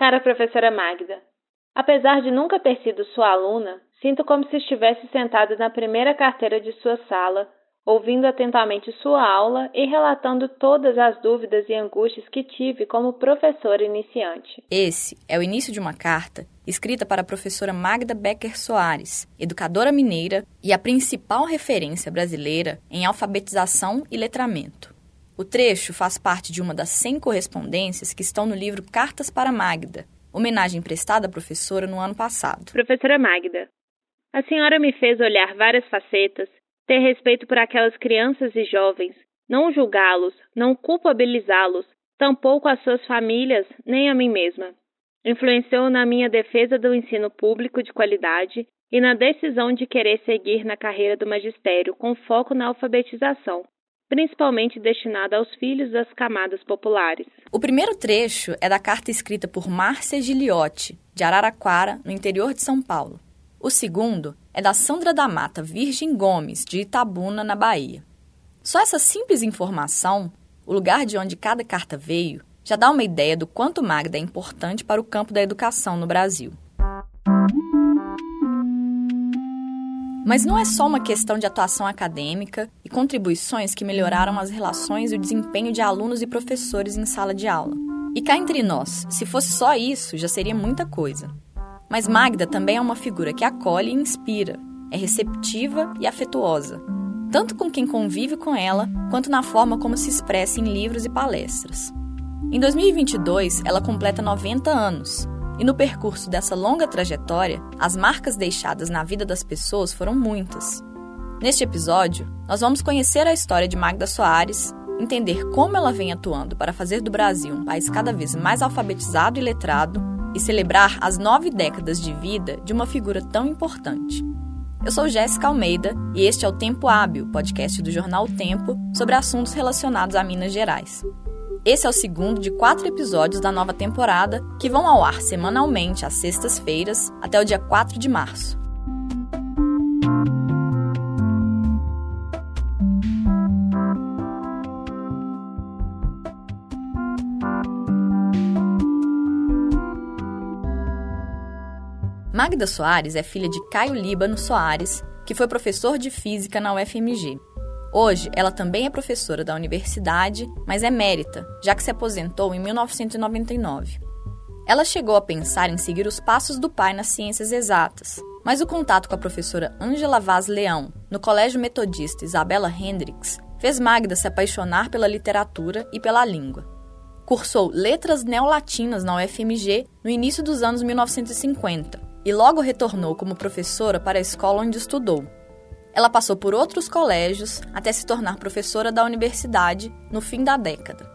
Cara professora Magda, apesar de nunca ter sido sua aluna, sinto como se estivesse sentada na primeira carteira de sua sala, ouvindo atentamente sua aula e relatando todas as dúvidas e angústias que tive como professora iniciante. Esse é o início de uma carta escrita para a professora Magda Becker Soares, educadora mineira e a principal referência brasileira em alfabetização e letramento. O trecho faz parte de uma das 100 correspondências que estão no livro Cartas para Magda, homenagem prestada à professora no ano passado. Professora Magda, a senhora me fez olhar várias facetas, ter respeito por aquelas crianças e jovens, não julgá-los, não culpabilizá-los, tampouco as suas famílias, nem a mim mesma. Influenciou na minha defesa do ensino público de qualidade e na decisão de querer seguir na carreira do magistério com foco na alfabetização, principalmente destinada aos filhos das camadas populares. O primeiro trecho é da carta escrita por Márcia Giliotti, de Araraquara, no interior de São Paulo. O segundo é da Sandra da Mata Virgem Gomes, de Itabuna, na Bahia. Só essa simples informação, o lugar de onde cada carta veio, já dá uma ideia do quanto Magda é importante para o campo da educação no Brasil. Mas não é só uma questão de atuação acadêmica e contribuições que melhoraram as relações e o desempenho de alunos e professores em sala de aula. E cá entre nós, se fosse só isso, já seria muita coisa. Mas Magda também é uma figura que acolhe e inspira, é receptiva e afetuosa, tanto com quem convive com ela, quanto na forma como se expressa em livros e palestras. Em 2022, ela completa 90 anos e no percurso dessa longa trajetória, as marcas deixadas na vida das pessoas foram muitas. Neste episódio, nós vamos conhecer a história de Magda Soares, entender como ela vem atuando para fazer do Brasil um país cada vez mais alfabetizado e letrado e celebrar as nove décadas de vida de uma figura tão importante. Eu sou Jéssica Almeida e este é o Tempo Hábil, podcast do jornal o Tempo sobre assuntos relacionados a Minas Gerais. Esse é o segundo de quatro episódios da nova temporada que vão ao ar semanalmente às sextas-feiras até o dia 4 de março. Magda Soares é filha de Caio Líbano Soares, que foi professor de física na UFMG. Hoje, ela também é professora da universidade, mas é mérita, já que se aposentou em 1999. Ela chegou a pensar em seguir os passos do pai nas ciências exatas, mas o contato com a professora Angela Vaz Leão, no Colégio Metodista Isabela Hendricks, fez Magda se apaixonar pela literatura e pela língua. Cursou letras neolatinas na UFMG no início dos anos 1950 e logo retornou como professora para a escola onde estudou, ela passou por outros colégios até se tornar professora da universidade no fim da década.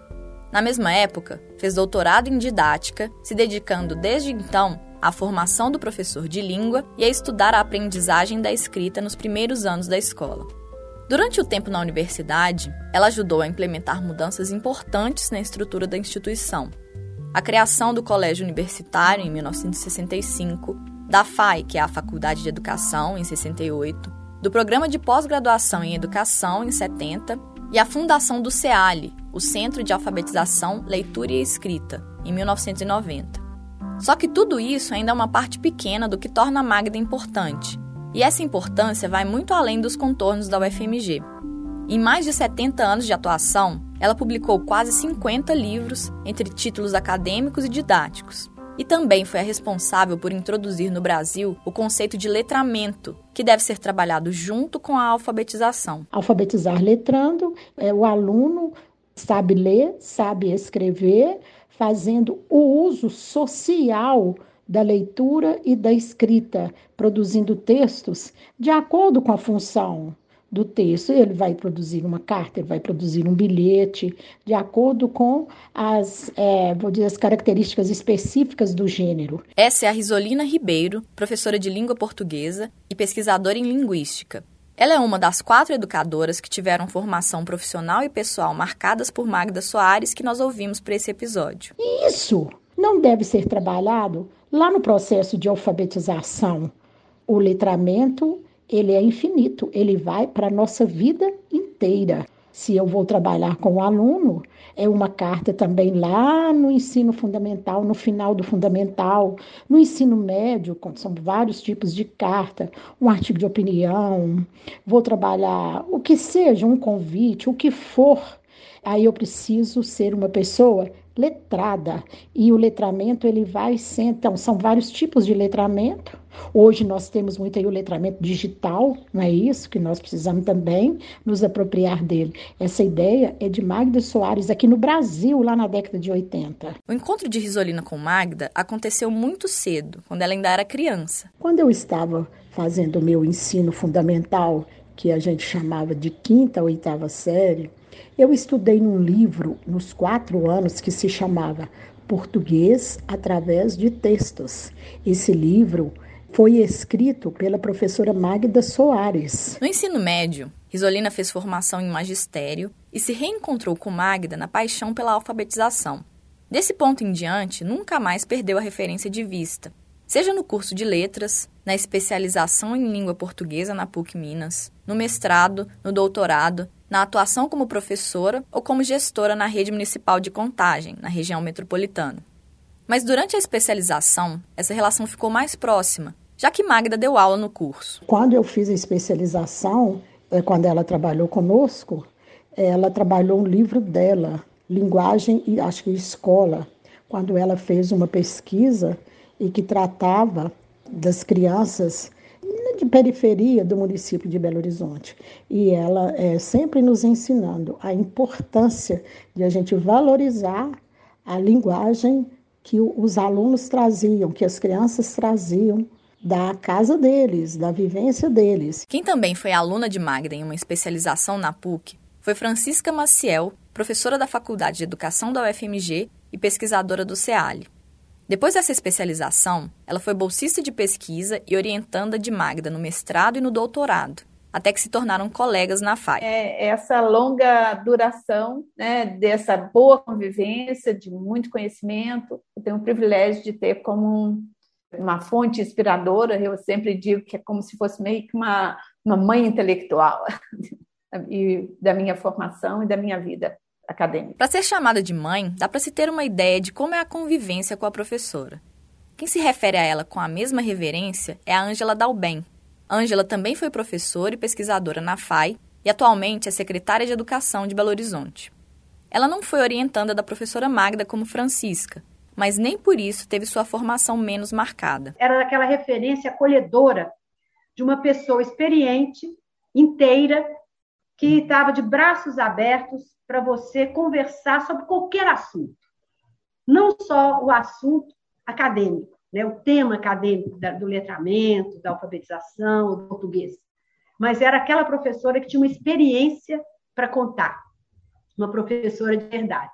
Na mesma época, fez doutorado em didática, se dedicando desde então à formação do professor de língua e a estudar a aprendizagem da escrita nos primeiros anos da escola. Durante o tempo na universidade, ela ajudou a implementar mudanças importantes na estrutura da instituição. A criação do Colégio Universitário em 1965, da FAI, que é a Faculdade de Educação, em 68, do Programa de Pós-Graduação em Educação, em 70, e a fundação do CEALI, o Centro de Alfabetização, Leitura e Escrita, em 1990. Só que tudo isso ainda é uma parte pequena do que torna a Magda importante, e essa importância vai muito além dos contornos da UFMG. Em mais de 70 anos de atuação, ela publicou quase 50 livros, entre títulos acadêmicos e didáticos, e também foi a responsável por introduzir no Brasil o conceito de letramento, que deve ser trabalhado junto com a alfabetização. Alfabetizar letrando é o aluno sabe ler, sabe escrever, fazendo o uso social da leitura e da escrita, produzindo textos de acordo com a função do texto. Ele vai produzir uma carta, ele vai produzir um bilhete, de acordo com as, é, vou dizer, as características específicas do gênero. Essa é a Risolina Ribeiro, professora de língua portuguesa e pesquisadora em linguística. Ela é uma das quatro educadoras que tiveram formação profissional e pessoal marcadas por Magda Soares que nós ouvimos para esse episódio. Isso não deve ser trabalhado lá no processo de alfabetização. O letramento ele é infinito, ele vai para a nossa vida inteira. Se eu vou trabalhar com o aluno, é uma carta também lá no ensino fundamental, no final do fundamental, no ensino médio, são vários tipos de carta, um artigo de opinião, vou trabalhar o que seja, um convite, o que for. Aí eu preciso ser uma pessoa letrada. E o letramento ele vai ser, então, são vários tipos de letramento. Hoje nós temos muito aí o letramento digital, não é isso? Que nós precisamos também nos apropriar dele. Essa ideia é de Magda Soares aqui no Brasil, lá na década de 80. O encontro de Risolina com Magda aconteceu muito cedo, quando ela ainda era criança. Quando eu estava fazendo o meu ensino fundamental, que a gente chamava de quinta ou oitava série, eu estudei num livro nos quatro anos que se chamava Português através de Textos. Esse livro foi escrito pela professora Magda Soares. No ensino médio, Risolina fez formação em magistério e se reencontrou com Magda na paixão pela alfabetização. Desse ponto em diante, nunca mais perdeu a referência de vista, seja no curso de letras, na especialização em língua portuguesa na PUC Minas, no mestrado, no doutorado na atuação como professora ou como gestora na rede municipal de contagem, na região metropolitana. Mas durante a especialização, essa relação ficou mais próxima, já que Magda deu aula no curso. Quando eu fiz a especialização, é, quando ela trabalhou conosco, ela trabalhou um livro dela, Linguagem e acho que Escola, quando ela fez uma pesquisa e que tratava das crianças de periferia do município de Belo Horizonte. E ela é sempre nos ensinando a importância de a gente valorizar a linguagem que os alunos traziam, que as crianças traziam da casa deles, da vivência deles. Quem também foi aluna de Magda em uma especialização na PUC foi Francisca Maciel, professora da Faculdade de Educação da UFMG e pesquisadora do CEALI. Depois dessa especialização, ela foi bolsista de pesquisa e orientanda de Magda no mestrado e no doutorado, até que se tornaram colegas na FAI. É essa longa duração né, dessa boa convivência, de muito conhecimento, eu tenho o privilégio de ter como uma fonte inspiradora, eu sempre digo que é como se fosse meio que uma, uma mãe intelectual e da minha formação e da minha vida acadêmica. Para ser chamada de mãe, dá para se ter uma ideia de como é a convivência com a professora. Quem se refere a ela com a mesma reverência é a Ângela Dalben. Ângela também foi professora e pesquisadora na FAI e atualmente é secretária de Educação de Belo Horizonte. Ela não foi orientanda da professora Magda como Francisca, mas nem por isso teve sua formação menos marcada. Era aquela referência acolhedora de uma pessoa experiente, inteira, que estava de braços abertos para você conversar sobre qualquer assunto. Não só o assunto acadêmico, né, o tema acadêmico do letramento, da alfabetização, do português, mas era aquela professora que tinha uma experiência para contar, uma professora de verdade.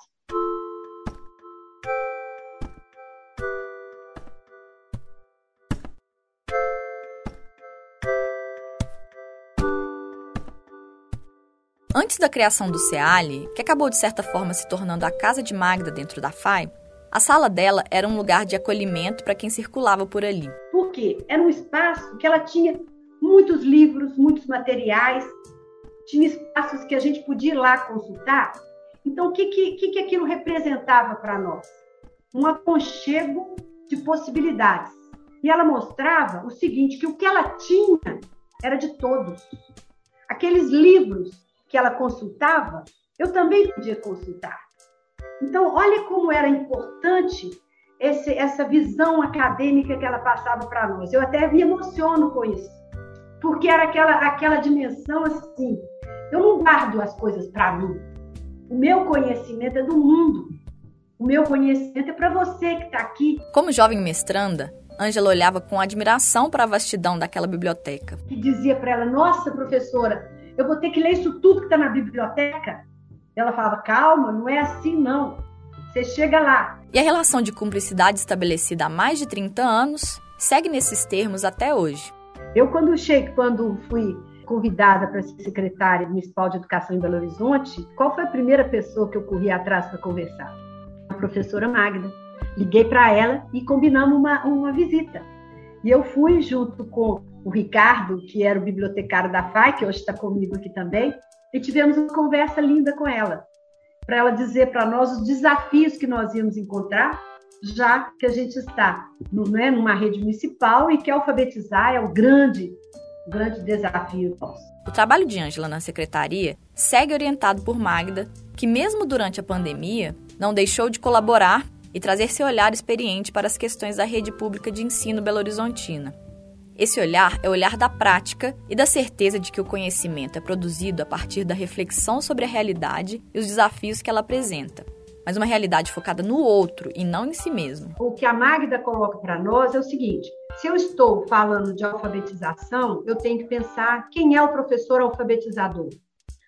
Antes da criação do CEALI, que acabou de certa forma se tornando a casa de Magda dentro da FAI, a sala dela era um lugar de acolhimento para quem circulava por ali. Por quê? Era um espaço que ela tinha muitos livros, muitos materiais, tinha espaços que a gente podia ir lá consultar. Então, o que, que, que aquilo representava para nós? Um aconchego de possibilidades. E ela mostrava o seguinte, que o que ela tinha era de todos. Aqueles livros que ela consultava, eu também podia consultar. Então, olha como era importante esse, essa visão acadêmica que ela passava para nós. Eu até me emociono com isso, porque era aquela, aquela dimensão assim: eu não guardo as coisas para mim. O meu conhecimento é do mundo. O meu conhecimento é para você que está aqui. Como jovem mestranda, Ângela olhava com admiração para a vastidão daquela biblioteca. E dizia para ela: Nossa, professora, eu vou ter que ler isso tudo que está na biblioteca. Ela falava, calma, não é assim não. Você chega lá. E a relação de cumplicidade estabelecida há mais de 30 anos segue nesses termos até hoje. Eu, quando cheguei, quando fui convidada para ser secretária municipal de educação em Belo Horizonte, qual foi a primeira pessoa que eu corri atrás para conversar? A professora Magda. Liguei para ela e combinamos uma, uma visita. E eu fui junto com o Ricardo, que era o bibliotecário da FAI, que hoje está comigo aqui também, e tivemos uma conversa linda com ela, para ela dizer para nós os desafios que nós íamos encontrar, já que a gente está né, numa rede municipal e que alfabetizar é o grande, grande desafio nosso. O trabalho de Ângela na secretaria segue orientado por Magda, que mesmo durante a pandemia não deixou de colaborar e trazer seu olhar experiente para as questões da rede pública de ensino belo-horizontina. Esse olhar é o olhar da prática e da certeza de que o conhecimento é produzido a partir da reflexão sobre a realidade e os desafios que ela apresenta, mas uma realidade focada no outro e não em si mesmo. O que a Magda coloca para nós é o seguinte: se eu estou falando de alfabetização, eu tenho que pensar quem é o professor alfabetizador,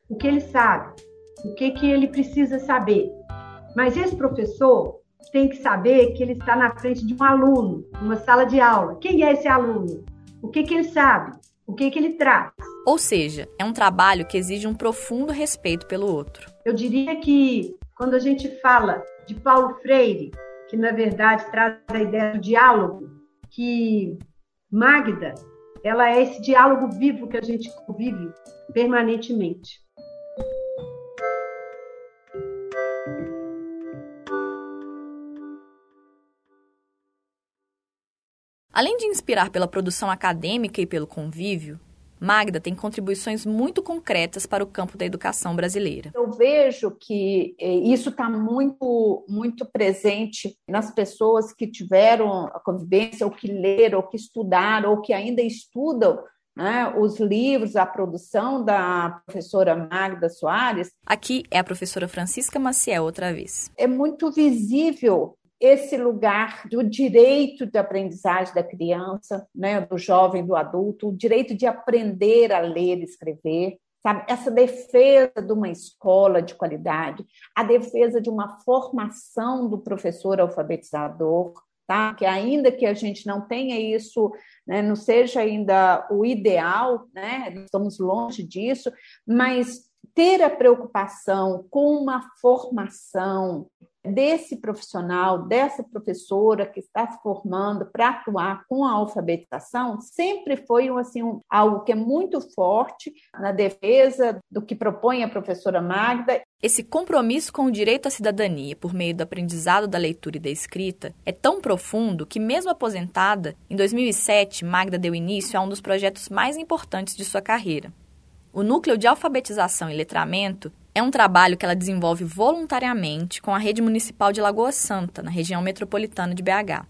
o que ele sabe, o que, que ele precisa saber. Mas esse professor tem que saber que ele está na frente de um aluno, numa sala de aula. Quem é esse aluno? O que, que ele sabe, o que, que ele traz. Ou seja, é um trabalho que exige um profundo respeito pelo outro. Eu diria que quando a gente fala de Paulo Freire, que na verdade traz a ideia do diálogo, que Magda, ela é esse diálogo vivo que a gente convive permanentemente. Além de inspirar pela produção acadêmica e pelo convívio, Magda tem contribuições muito concretas para o campo da educação brasileira. Eu vejo que eh, isso está muito, muito presente nas pessoas que tiveram a convivência, ou que leram, ou que estudaram, ou que ainda estudam né, os livros, a produção da professora Magda Soares. Aqui é a professora Francisca Maciel outra vez. É muito visível esse lugar do direito de aprendizagem da criança, né, do jovem, do adulto, o direito de aprender a ler e escrever, sabe? Essa defesa de uma escola de qualidade, a defesa de uma formação do professor alfabetizador, tá? Que ainda que a gente não tenha isso, né, não seja ainda o ideal, né? Estamos longe disso, mas ter a preocupação com uma formação desse profissional, dessa professora que está se formando para atuar com a alfabetização, sempre foi assim, um, algo que é muito forte na defesa do que propõe a professora Magda. Esse compromisso com o direito à cidadania por meio do aprendizado da leitura e da escrita é tão profundo que, mesmo aposentada, em 2007, Magda deu início a um dos projetos mais importantes de sua carreira, o Núcleo de Alfabetização e Letramento é um trabalho que ela desenvolve voluntariamente com a Rede Municipal de Lagoa Santa, na região metropolitana de BH.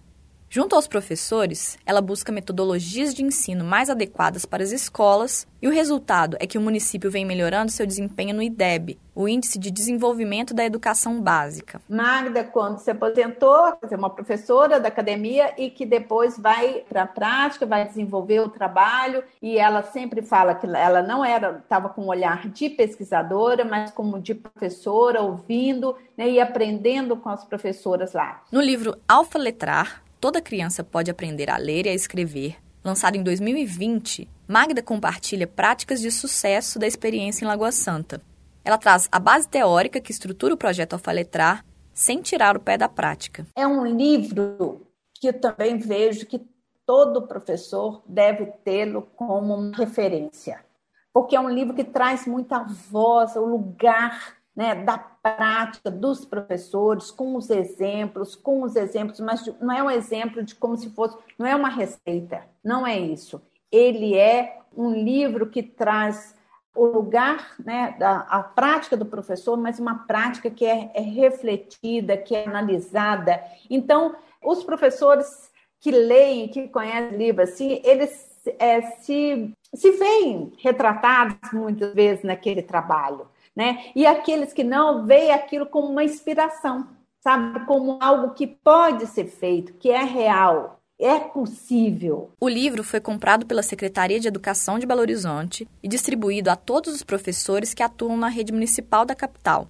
Junto aos professores, ela busca metodologias de ensino mais adequadas para as escolas, e o resultado é que o município vem melhorando seu desempenho no IDEB, o Índice de Desenvolvimento da Educação Básica. Magda, quando se aposentou, é uma professora da academia e que depois vai para a prática, vai desenvolver o trabalho, e ela sempre fala que ela não era, estava com um olhar de pesquisadora, mas como de professora, ouvindo né, e aprendendo com as professoras lá. No livro Alfa Letrar, Toda Criança Pode Aprender a Ler e a Escrever, lançado em 2020, Magda compartilha práticas de sucesso da experiência em Lagoa Santa. Ela traz a base teórica que estrutura o projeto Alfaletrar, sem tirar o pé da prática. É um livro que eu também vejo que todo professor deve tê-lo como referência, porque é um livro que traz muita voz, o lugar né, da prática dos professores, com os exemplos, com os exemplos, mas não é um exemplo de como se fosse, não é uma receita, não é isso. Ele é um livro que traz o lugar, né, da, a prática do professor, mas uma prática que é, é refletida, que é analisada. Então, os professores que leem, que conhecem livro, assim, eles é, se, se veem retratados muitas vezes naquele trabalho né? E aqueles que não veem aquilo como uma inspiração, sabe? Como algo que pode ser feito, que é real, é possível. O livro foi comprado pela Secretaria de Educação de Belo Horizonte e distribuído a todos os professores que atuam na rede municipal da capital.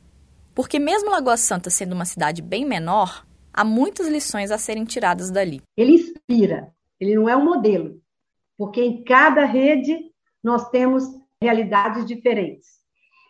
Porque, mesmo Lagoa Santa sendo uma cidade bem menor, há muitas lições a serem tiradas dali. Ele inspira, ele não é um modelo, porque em cada rede nós temos realidades diferentes.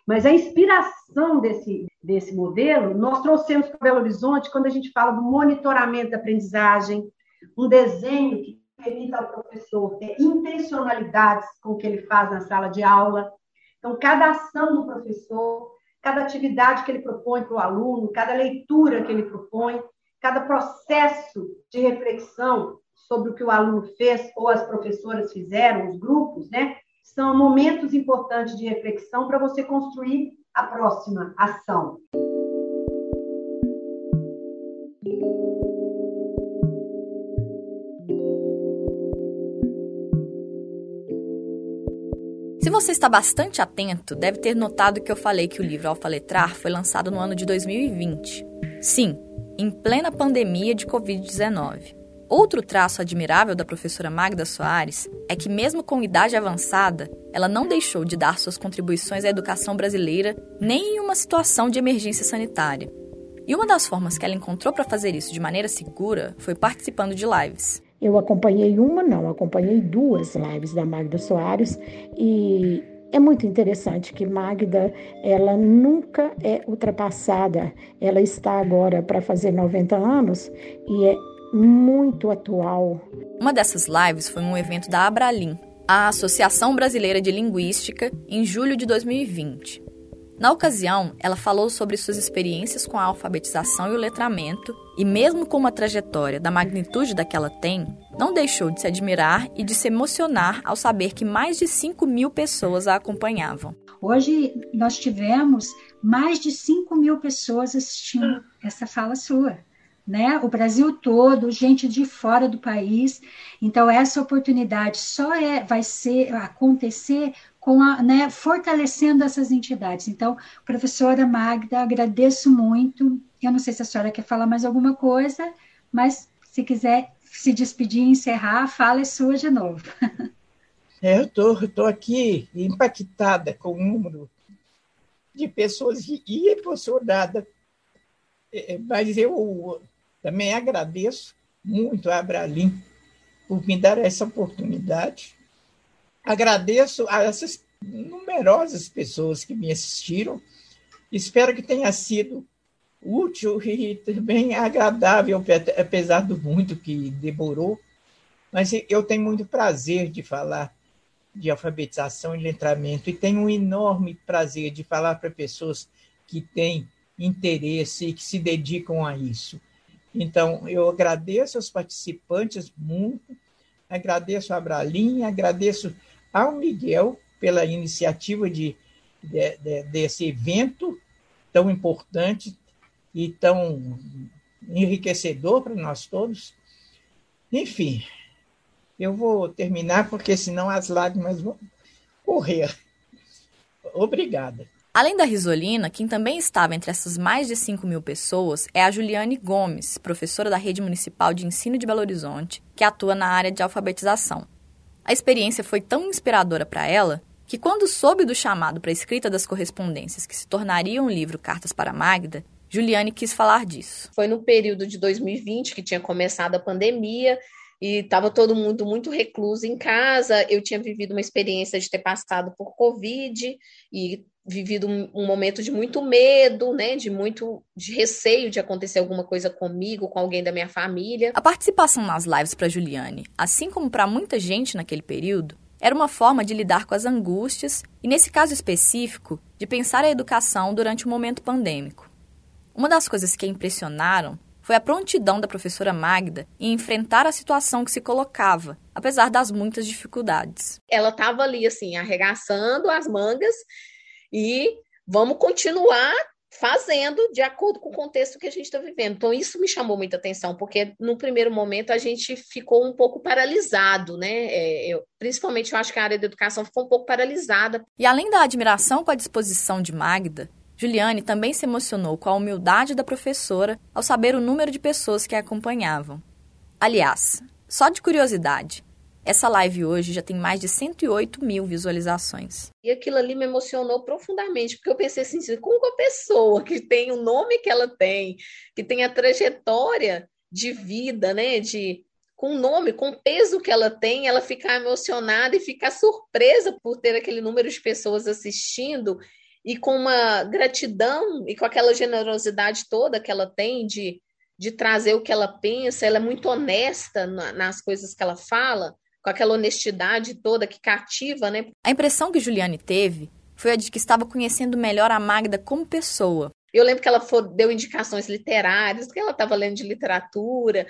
Mas a inspiração desse, desse modelo nós trouxemos para Belo Horizonte quando a gente fala do monitoramento da aprendizagem, um desenho que permita ao professor ter intencionalidades com o que ele faz na sala de aula. Então, cada ação do professor, cada atividade que ele propõe para o aluno, cada leitura que ele propõe, cada processo de reflexão sobre o que o aluno fez ou as professoras fizeram, os grupos, né? São momentos importantes de reflexão para você construir a próxima ação. Se você está bastante atento, deve ter notado que eu falei que o livro Alfaletrar foi lançado no ano de 2020. Sim, em plena pandemia de Covid-19. Outro traço admirável da professora Magda Soares é que, mesmo com idade avançada, ela não deixou de dar suas contribuições à educação brasileira nem em uma situação de emergência sanitária. E uma das formas que ela encontrou para fazer isso de maneira segura foi participando de lives. Eu acompanhei uma, não, acompanhei duas lives da Magda Soares e é muito interessante que Magda, ela nunca é ultrapassada. Ela está agora para fazer 90 anos e é muito atual. Uma dessas lives foi um evento da Abralim, a Associação Brasileira de Linguística, em julho de 2020. Na ocasião, ela falou sobre suas experiências com a alfabetização e o letramento, e mesmo com uma trajetória da magnitude da que ela tem, não deixou de se admirar e de se emocionar ao saber que mais de 5 mil pessoas a acompanhavam. Hoje nós tivemos mais de 5 mil pessoas assistindo essa fala sua né? O Brasil todo, gente de fora do país. Então essa oportunidade só é vai ser acontecer com a, né, fortalecendo essas entidades. Então, professora Magda, agradeço muito. Eu não sei se a senhora quer falar mais alguma coisa, mas se quiser se despedir e encerrar, fala é sua de novo. É, eu tô aqui impactada com o número de pessoas e emocionada. É, mas eu também agradeço muito a Abralim por me dar essa oportunidade. Agradeço a essas numerosas pessoas que me assistiram. Espero que tenha sido útil e também agradável, apesar do muito que demorou. Mas eu tenho muito prazer de falar de alfabetização e letramento e tenho um enorme prazer de falar para pessoas que têm interesse e que se dedicam a isso. Então, eu agradeço aos participantes muito, agradeço a Bralinha, agradeço ao Miguel pela iniciativa de, de, de, desse evento tão importante e tão enriquecedor para nós todos. Enfim, eu vou terminar porque senão as lágrimas vão correr. Obrigada. Além da Risolina, quem também estava entre essas mais de 5 mil pessoas é a Juliane Gomes, professora da Rede Municipal de Ensino de Belo Horizonte, que atua na área de alfabetização. A experiência foi tão inspiradora para ela que, quando soube do chamado para a escrita das correspondências que se tornaria um livro Cartas para Magda, Juliane quis falar disso. Foi no período de 2020 que tinha começado a pandemia e estava todo mundo muito recluso em casa. Eu tinha vivido uma experiência de ter passado por Covid e vivido um, um, momento de muito medo, né, de muito de receio de acontecer alguma coisa comigo, com alguém da minha família. A participação nas lives para Juliane, assim como para muita gente naquele período, era uma forma de lidar com as angústias e, nesse caso específico, de pensar a educação durante o momento pandêmico. Uma das coisas que impressionaram foi a prontidão da professora Magda em enfrentar a situação que se colocava, apesar das muitas dificuldades. Ela estava ali, assim, arregaçando as mangas e vamos continuar fazendo de acordo com o contexto que a gente está vivendo. Então, isso me chamou muita atenção, porque no primeiro momento a gente ficou um pouco paralisado, né? É, eu, principalmente eu acho que a área da educação ficou um pouco paralisada. E além da admiração com a disposição de Magda, Juliane também se emocionou com a humildade da professora ao saber o número de pessoas que a acompanhavam. Aliás, só de curiosidade, essa live hoje já tem mais de 108 mil visualizações. E aquilo ali me emocionou profundamente, porque eu pensei assim, como uma pessoa que tem o nome que ela tem, que tem a trajetória de vida, né, de com o nome, com o peso que ela tem, ela ficar emocionada e ficar surpresa por ter aquele número de pessoas assistindo e com uma gratidão e com aquela generosidade toda que ela tem de, de trazer o que ela pensa, ela é muito honesta na, nas coisas que ela fala com aquela honestidade toda que cativa, né? A impressão que Juliane teve foi a de que estava conhecendo melhor a Magda como pessoa. Eu lembro que ela deu indicações literárias, que ela estava lendo de literatura,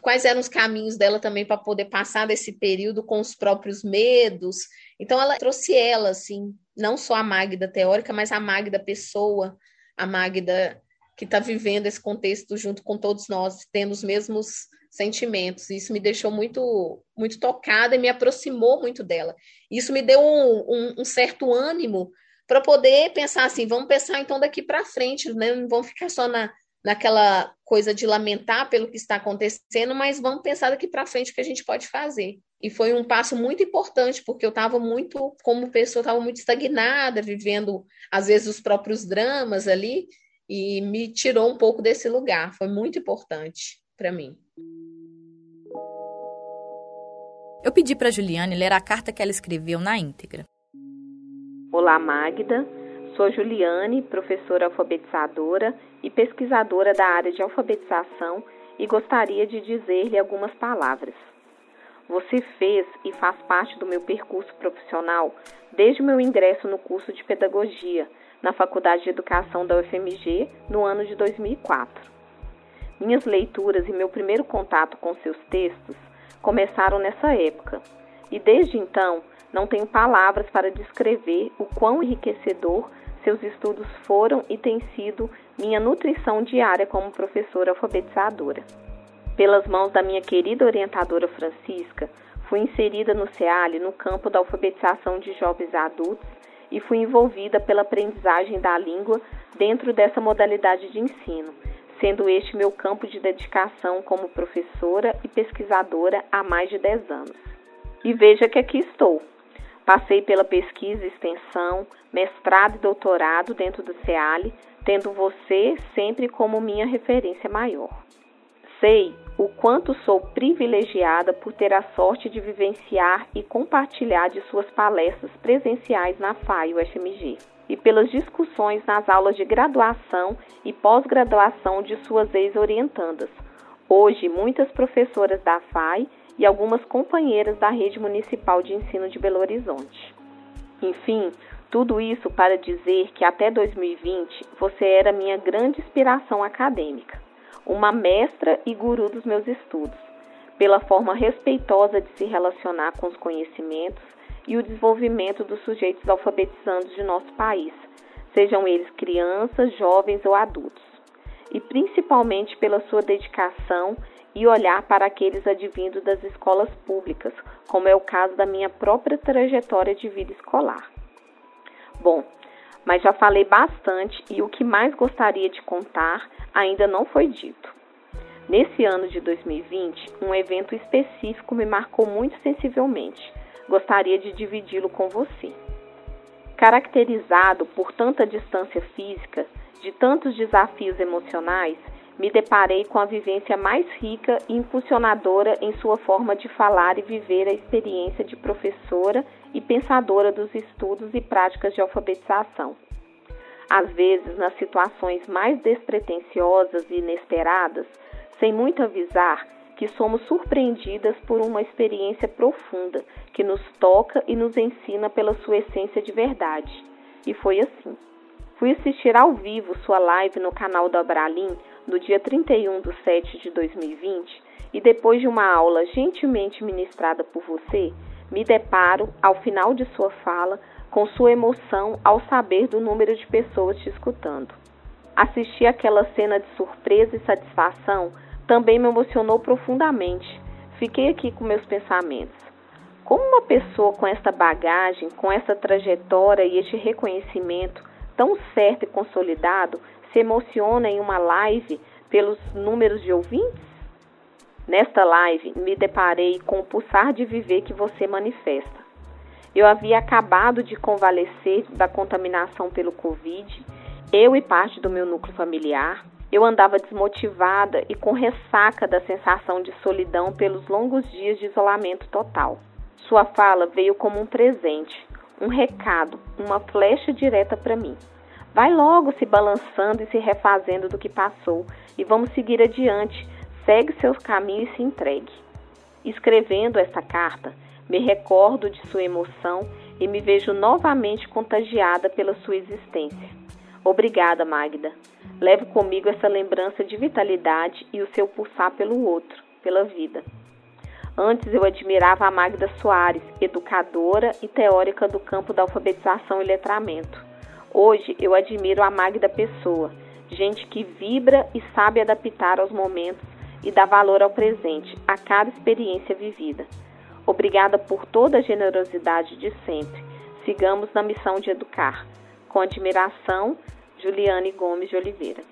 quais eram os caminhos dela também para poder passar desse período com os próprios medos. Então, ela trouxe ela, assim, não só a Magda teórica, mas a Magda pessoa, a Magda que está vivendo esse contexto junto com todos nós, tendo os mesmos sentimentos. Isso me deixou muito, muito tocada e me aproximou muito dela. Isso me deu um, um, um certo ânimo para poder pensar assim, vamos pensar então daqui para frente, né? não vamos ficar só na, naquela coisa de lamentar pelo que está acontecendo, mas vamos pensar daqui para frente o que a gente pode fazer. E foi um passo muito importante, porque eu estava muito, como pessoa, estava muito estagnada, vivendo às vezes os próprios dramas ali, e me tirou um pouco desse lugar. Foi muito importante para mim. Eu pedi para Juliane ler a carta que ela escreveu na íntegra. Olá, Magda. Sou Juliane, professora alfabetizadora e pesquisadora da área de alfabetização e gostaria de dizer-lhe algumas palavras. Você fez e faz parte do meu percurso profissional desde o meu ingresso no curso de pedagogia na Faculdade de Educação da UFMG no ano de 2004. Minhas leituras e meu primeiro contato com seus textos começaram nessa época, e desde então não tenho palavras para descrever o quão enriquecedor seus estudos foram e têm sido minha nutrição diária como professora alfabetizadora. Pelas mãos da minha querida orientadora Francisca, fui inserida no CEALI no campo da alfabetização de jovens adultos e fui envolvida pela aprendizagem da língua dentro dessa modalidade de ensino, sendo este meu campo de dedicação como professora e pesquisadora há mais de 10 anos. E veja que aqui estou. Passei pela pesquisa extensão, mestrado e doutorado dentro do CEALI, tendo você sempre como minha referência maior. Sei o quanto sou privilegiada por ter a sorte de vivenciar e compartilhar de suas palestras presenciais na FAI UFMG e pelas discussões nas aulas de graduação e pós-graduação de suas ex-orientandas. Hoje, muitas professoras da FAI e algumas companheiras da Rede Municipal de Ensino de Belo Horizonte. Enfim, tudo isso para dizer que até 2020 você era minha grande inspiração acadêmica uma mestra e guru dos meus estudos, pela forma respeitosa de se relacionar com os conhecimentos e o desenvolvimento dos sujeitos alfabetizandos de nosso país, sejam eles crianças, jovens ou adultos, e principalmente pela sua dedicação e olhar para aqueles advindos das escolas públicas, como é o caso da minha própria trajetória de vida escolar. Bom, mas já falei bastante e o que mais gostaria de contar ainda não foi dito. Nesse ano de 2020, um evento específico me marcou muito sensivelmente. Gostaria de dividi-lo com você. Caracterizado por tanta distância física, de tantos desafios emocionais, me deparei com a vivência mais rica e impulsionadora em sua forma de falar e viver a experiência de professora e pensadora dos estudos e práticas de alfabetização. Às vezes, nas situações mais despretensiosas e inesperadas, sem muito avisar, que somos surpreendidas por uma experiência profunda que nos toca e nos ensina pela sua essência de verdade. E foi assim. Fui assistir ao vivo sua live no canal da Abralim no dia 31 de 7 de 2020 e depois de uma aula gentilmente ministrada por você, me deparo, ao final de sua fala, com sua emoção ao saber do número de pessoas te escutando. Assistir aquela cena de surpresa e satisfação também me emocionou profundamente. Fiquei aqui com meus pensamentos. Como uma pessoa com esta bagagem, com essa trajetória e este reconhecimento tão certo e consolidado se emociona em uma live pelos números de ouvintes? Nesta live, me deparei com o pulsar de viver que você manifesta. Eu havia acabado de convalescer da contaminação pelo Covid, eu e parte do meu núcleo familiar. Eu andava desmotivada e com ressaca da sensação de solidão pelos longos dias de isolamento total. Sua fala veio como um presente, um recado, uma flecha direta para mim. Vai logo se balançando e se refazendo do que passou e vamos seguir adiante. Segue seus caminhos e se entregue. Escrevendo esta carta, me recordo de sua emoção e me vejo novamente contagiada pela sua existência. Obrigada, Magda. Levo comigo essa lembrança de vitalidade e o seu pulsar pelo outro, pela vida. Antes eu admirava a Magda Soares, educadora e teórica do campo da alfabetização e letramento. Hoje eu admiro a Magda Pessoa, gente que vibra e sabe adaptar aos momentos e dá valor ao presente, a cada experiência vivida. Obrigada por toda a generosidade de sempre. Sigamos na missão de educar. Com admiração, Juliane Gomes de Oliveira.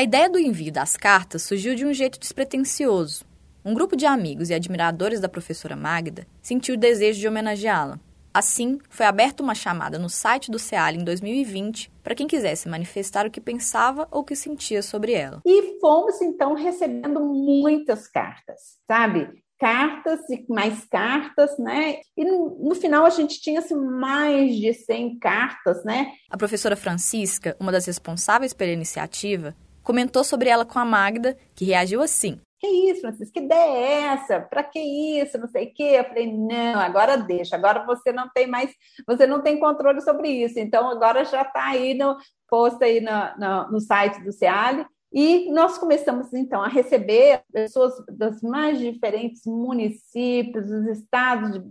A ideia do envio das cartas surgiu de um jeito despretensioso. Um grupo de amigos e admiradores da professora Magda sentiu o desejo de homenageá-la. Assim, foi aberta uma chamada no site do CEAL em 2020 para quem quisesse manifestar o que pensava ou o que sentia sobre ela. E fomos então recebendo muitas cartas, sabe? Cartas e mais cartas, né? E no, no final a gente tinha assim, mais de 100 cartas, né? A professora Francisca, uma das responsáveis pela iniciativa, comentou sobre ela com a Magda, que reagiu assim: que isso, Francisco? Que ideia é essa? Para que isso? Não sei o quê. Eu falei, não, agora deixa, agora você não tem mais, você não tem controle sobre isso. Então, agora já está aí no posto aí no, no, no site do CEALI. E nós começamos, então, a receber pessoas dos mais diferentes municípios, dos estados de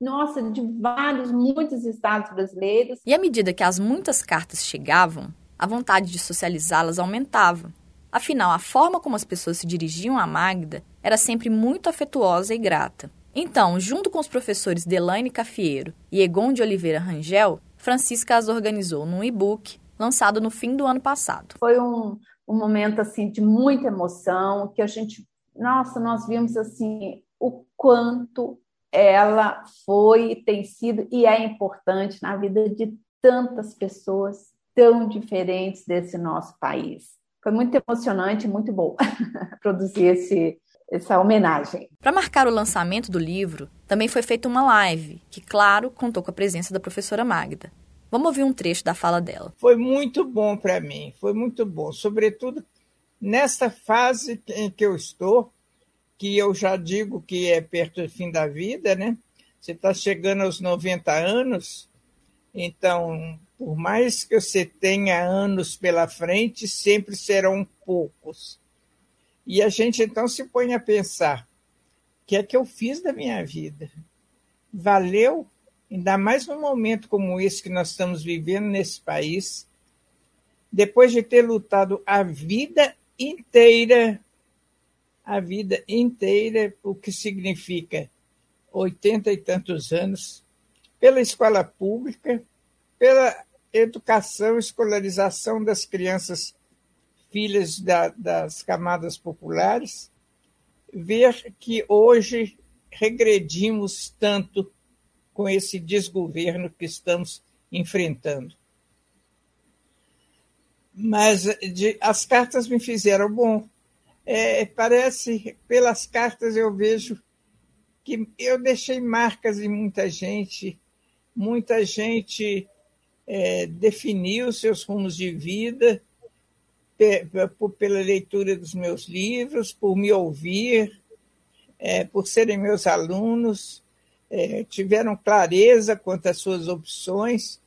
nossa, de vários, muitos estados brasileiros. E à medida que as muitas cartas chegavam, a vontade de socializá-las aumentava. Afinal, a forma como as pessoas se dirigiam a Magda era sempre muito afetuosa e grata. Então, junto com os professores Delaine Cafiero e Egon de Oliveira Rangel, Francisca as organizou num e-book lançado no fim do ano passado. Foi um, um momento assim de muita emoção, que a gente, nossa, nós vimos assim o quanto ela foi, tem sido e é importante na vida de tantas pessoas tão diferentes desse nosso país foi muito emocionante, muito bom produzir esse, essa homenagem. Para marcar o lançamento do livro, também foi feita uma live, que, claro, contou com a presença da professora Magda. Vamos ouvir um trecho da fala dela. Foi muito bom para mim, foi muito bom, sobretudo nesta fase em que eu estou, que eu já digo que é perto do fim da vida, né? Você está chegando aos 90 anos, então por mais que você tenha anos pela frente, sempre serão poucos. E a gente então se põe a pensar: o que é que eu fiz da minha vida? Valeu? Ainda mais num momento como esse que nós estamos vivendo nesse país, depois de ter lutado a vida inteira, a vida inteira, o que significa oitenta e tantos anos, pela escola pública, pela educação, escolarização das crianças filhas da, das camadas populares, ver que hoje regredimos tanto com esse desgoverno que estamos enfrentando. Mas de, as cartas me fizeram bom. É, parece, pelas cartas eu vejo que eu deixei marcas em muita gente, muita gente é, definiu seus rumos de vida pela leitura dos meus livros, por me ouvir, é, por serem meus alunos, é, tiveram clareza quanto às suas opções.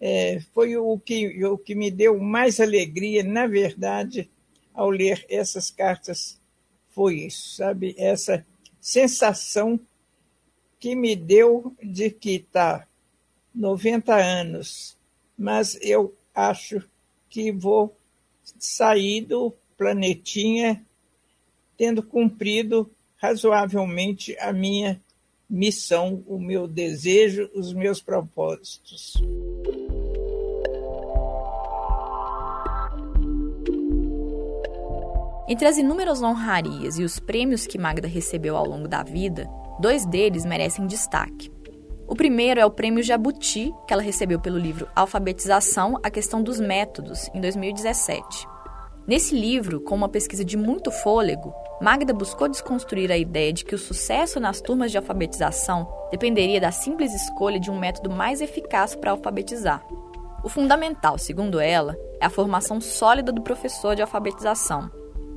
É, foi o que, o que me deu mais alegria, na verdade, ao ler essas cartas, foi isso, sabe? Essa sensação que me deu de que está 90 anos, mas eu acho que vou sair do planetinha tendo cumprido razoavelmente a minha missão, o meu desejo, os meus propósitos. Entre as inúmeras honrarias e os prêmios que Magda recebeu ao longo da vida, dois deles merecem destaque. O primeiro é o Prêmio Jabuti, que ela recebeu pelo livro Alfabetização, a questão dos métodos, em 2017. Nesse livro, com uma pesquisa de muito fôlego, Magda buscou desconstruir a ideia de que o sucesso nas turmas de alfabetização dependeria da simples escolha de um método mais eficaz para alfabetizar. O fundamental, segundo ela, é a formação sólida do professor de alfabetização.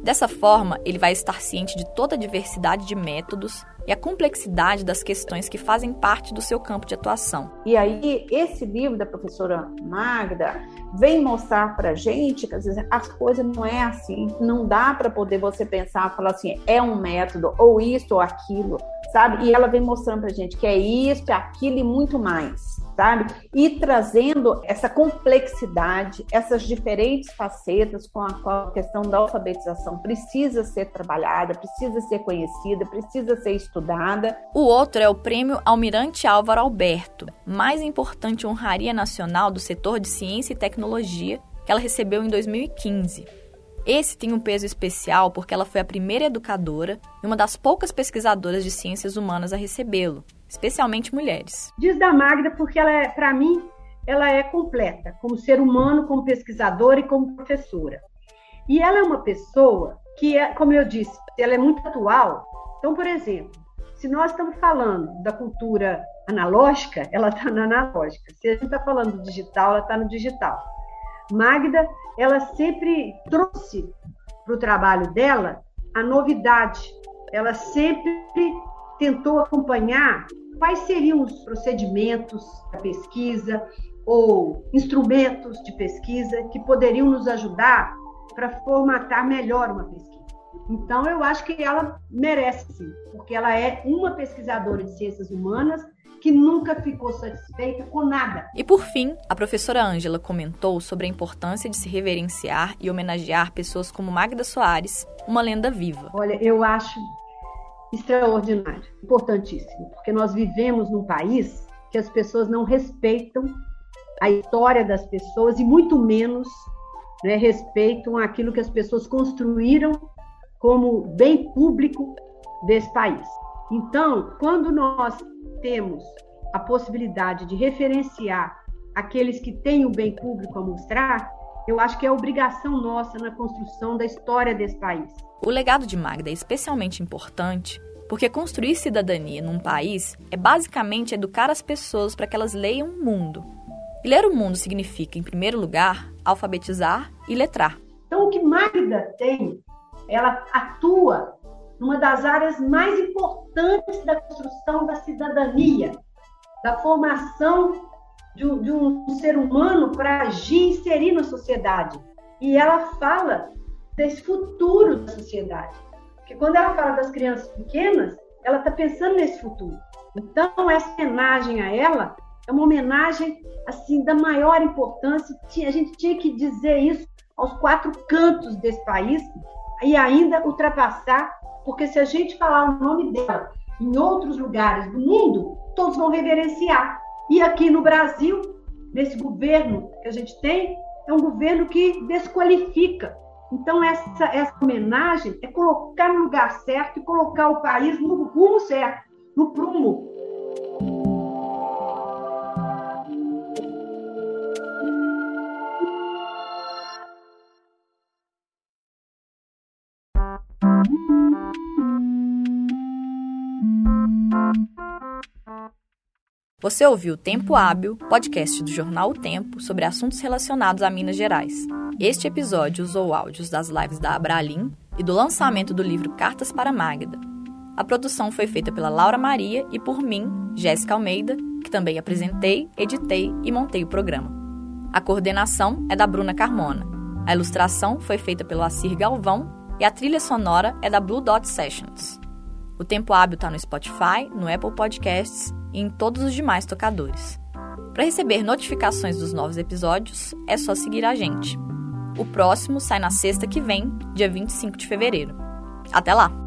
Dessa forma, ele vai estar ciente de toda a diversidade de métodos e a complexidade das questões que fazem parte do seu campo de atuação. E aí, esse livro da professora Magda vem mostrar para gente que às vezes as coisas não é assim, não dá para poder você pensar, falar assim, é um método, ou isso ou aquilo, sabe? E ela vem mostrando para gente que é isso, é aquilo e muito mais sabe? E trazendo essa complexidade, essas diferentes facetas com a qual a questão da alfabetização precisa ser trabalhada, precisa ser conhecida, precisa ser estudada. O outro é o Prêmio Almirante Álvaro Alberto, mais importante honraria nacional do setor de ciência e tecnologia, que ela recebeu em 2015. Esse tem um peso especial porque ela foi a primeira educadora e uma das poucas pesquisadoras de ciências humanas a recebê-lo, especialmente mulheres. Diz da Magda porque ela é, para mim, ela é completa, como ser humano, como pesquisadora e como professora. E ela é uma pessoa que, é, como eu disse, ela é muito atual. Então, por exemplo, se nós estamos falando da cultura analógica, ela está na analógica. Se a gente está falando do digital, ela está no digital. Magda, ela sempre trouxe para o trabalho dela a novidade. Ela sempre tentou acompanhar quais seriam os procedimentos da pesquisa ou instrumentos de pesquisa que poderiam nos ajudar para formatar melhor uma pesquisa. Então, eu acho que ela merece sim, porque ela é uma pesquisadora de ciências humanas que nunca ficou satisfeita com nada. E por fim, a professora Ângela comentou sobre a importância de se reverenciar e homenagear pessoas como Magda Soares, uma lenda viva. Olha, eu acho extraordinário, importantíssimo, porque nós vivemos num país que as pessoas não respeitam a história das pessoas e muito menos né, respeitam aquilo que as pessoas construíram como bem público desse país. Então, quando nós temos a possibilidade de referenciar aqueles que têm o bem público a mostrar, eu acho que é obrigação nossa na construção da história desse país. O legado de Magda é especialmente importante porque construir cidadania num país é basicamente educar as pessoas para que elas leiam o mundo. E ler o mundo significa, em primeiro lugar, alfabetizar e letrar. Então, o que Magda tem, ela atua numa das áreas mais importantes da construção da cidadania, da formação de de um ser humano para agir e inserir na sociedade. E ela fala desse futuro da sociedade. Porque quando ela fala das crianças pequenas, ela está pensando nesse futuro. Então, essa homenagem a ela é uma homenagem assim da maior importância. A gente tinha que dizer isso aos quatro cantos desse país e ainda ultrapassar, porque se a gente falar o nome dela em outros lugares do mundo, todos vão reverenciar. E aqui no Brasil, nesse governo que a gente tem, é um governo que desqualifica então, essa, essa homenagem é colocar no lugar certo e colocar o país no rumo certo, no prumo. Você ouviu Tempo Hábil, podcast do jornal O Tempo sobre assuntos relacionados a Minas Gerais. Este episódio usou áudios das lives da Abralim e do lançamento do livro Cartas para Magda. A produção foi feita pela Laura Maria e por mim, Jéssica Almeida, que também apresentei, editei e montei o programa. A coordenação é da Bruna Carmona. A ilustração foi feita pelo Assir Galvão e a trilha sonora é da Blue Dot Sessions. O Tempo Hábil está no Spotify, no Apple Podcasts e em todos os demais tocadores. Para receber notificações dos novos episódios, é só seguir a gente. O próximo sai na sexta que vem, dia 25 de fevereiro. Até lá!